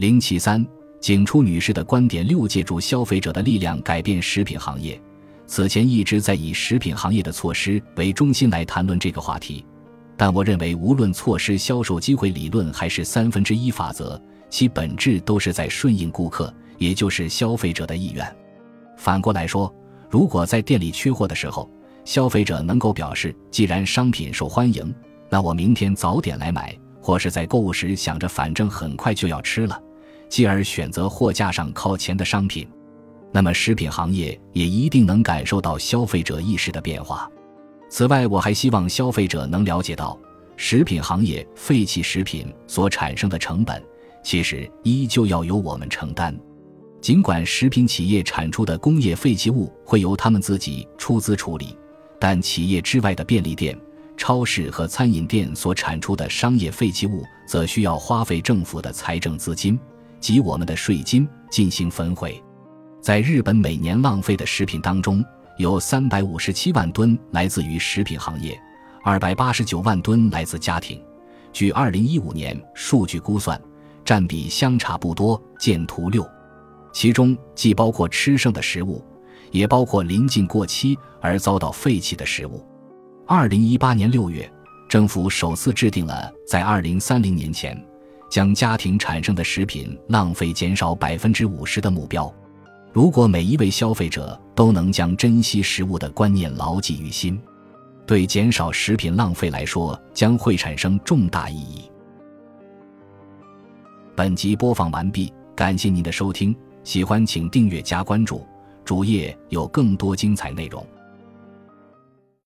零七三，景初女士的观点六：借助消费者的力量改变食品行业。此前一直在以食品行业的措施为中心来谈论这个话题，但我认为，无论措施、销售机会理论还是三分之一法则，其本质都是在顺应顾客，也就是消费者的意愿。反过来说，如果在店里缺货的时候，消费者能够表示，既然商品受欢迎，那我明天早点来买，或是在购物时想着反正很快就要吃了。继而选择货架上靠前的商品，那么食品行业也一定能感受到消费者意识的变化。此外，我还希望消费者能了解到，食品行业废弃食品所产生的成本，其实依旧要由我们承担。尽管食品企业产出的工业废弃物会由他们自己出资处理，但企业之外的便利店、超市和餐饮店所产出的商业废弃物，则需要花费政府的财政资金。及我们的税金进行焚毁，在日本每年浪费的食品当中，有三百五十七万吨来自于食品行业，二百八十九万吨来自家庭。据二零一五年数据估算，占比相差不多。见图六，其中既包括吃剩的食物，也包括临近过期而遭到废弃的食物。二零一八年六月，政府首次制定了在二零三零年前。将家庭产生的食品浪费减少百分之五十的目标，如果每一位消费者都能将珍惜食物的观念牢记于心，对减少食品浪费来说将会产生重大意义。本集播放完毕，感谢您的收听，喜欢请订阅加关注，主页有更多精彩内容。